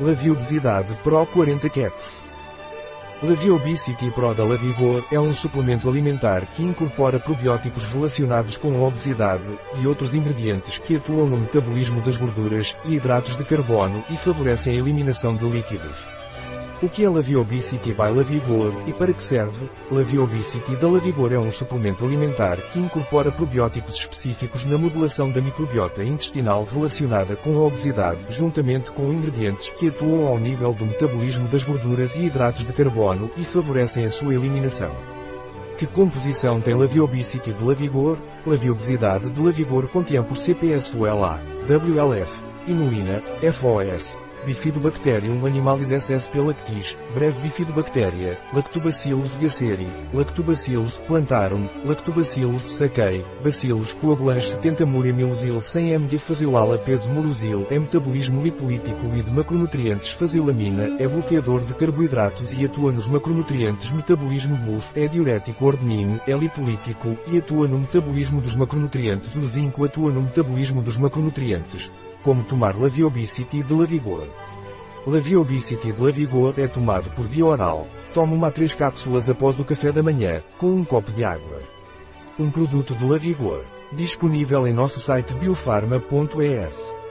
Laviobesidade Pro 40 Caps. Laviobesity Pro da Lavigor é um suplemento alimentar que incorpora probióticos relacionados com a obesidade e outros ingredientes que atuam no metabolismo das gorduras e hidratos de carbono e favorecem a eliminação de líquidos. O que é Laviobicity by Lavigor e para que serve? Laviobicity da Lavigor é um suplemento alimentar que incorpora probióticos específicos na modulação da microbiota intestinal relacionada com a obesidade juntamente com ingredientes que atuam ao nível do metabolismo das gorduras e hidratos de carbono e favorecem a sua eliminação. Que composição tem Laviobicity de Lavigor? Laviobesidade de Lavigor contém por CPSULA, WLF, inulina, FOS, Bifidobacterium animalis ssp lactis, breve bifidobactéria, Lactobacillus gaceri, Lactobacillus plantarum, Lactobacillus sakei, Bacillus coagulans 70 muria milusil 100 mg faziolala peso murusil é metabolismo lipolítico e de macronutrientes. Fazilamina é bloqueador de carboidratos e atua nos macronutrientes. Metabolismo BUF é diurético ordenino. É lipolítico e atua no metabolismo dos macronutrientes. O zinco atua no metabolismo dos macronutrientes. Como tomar Laviobicity de Lavigor. Laviobicity de Lavigor é tomado por via oral. Tome uma a três cápsulas após o café da manhã, com um copo de água. Um produto de Lavigor. Disponível em nosso site biofarma.es.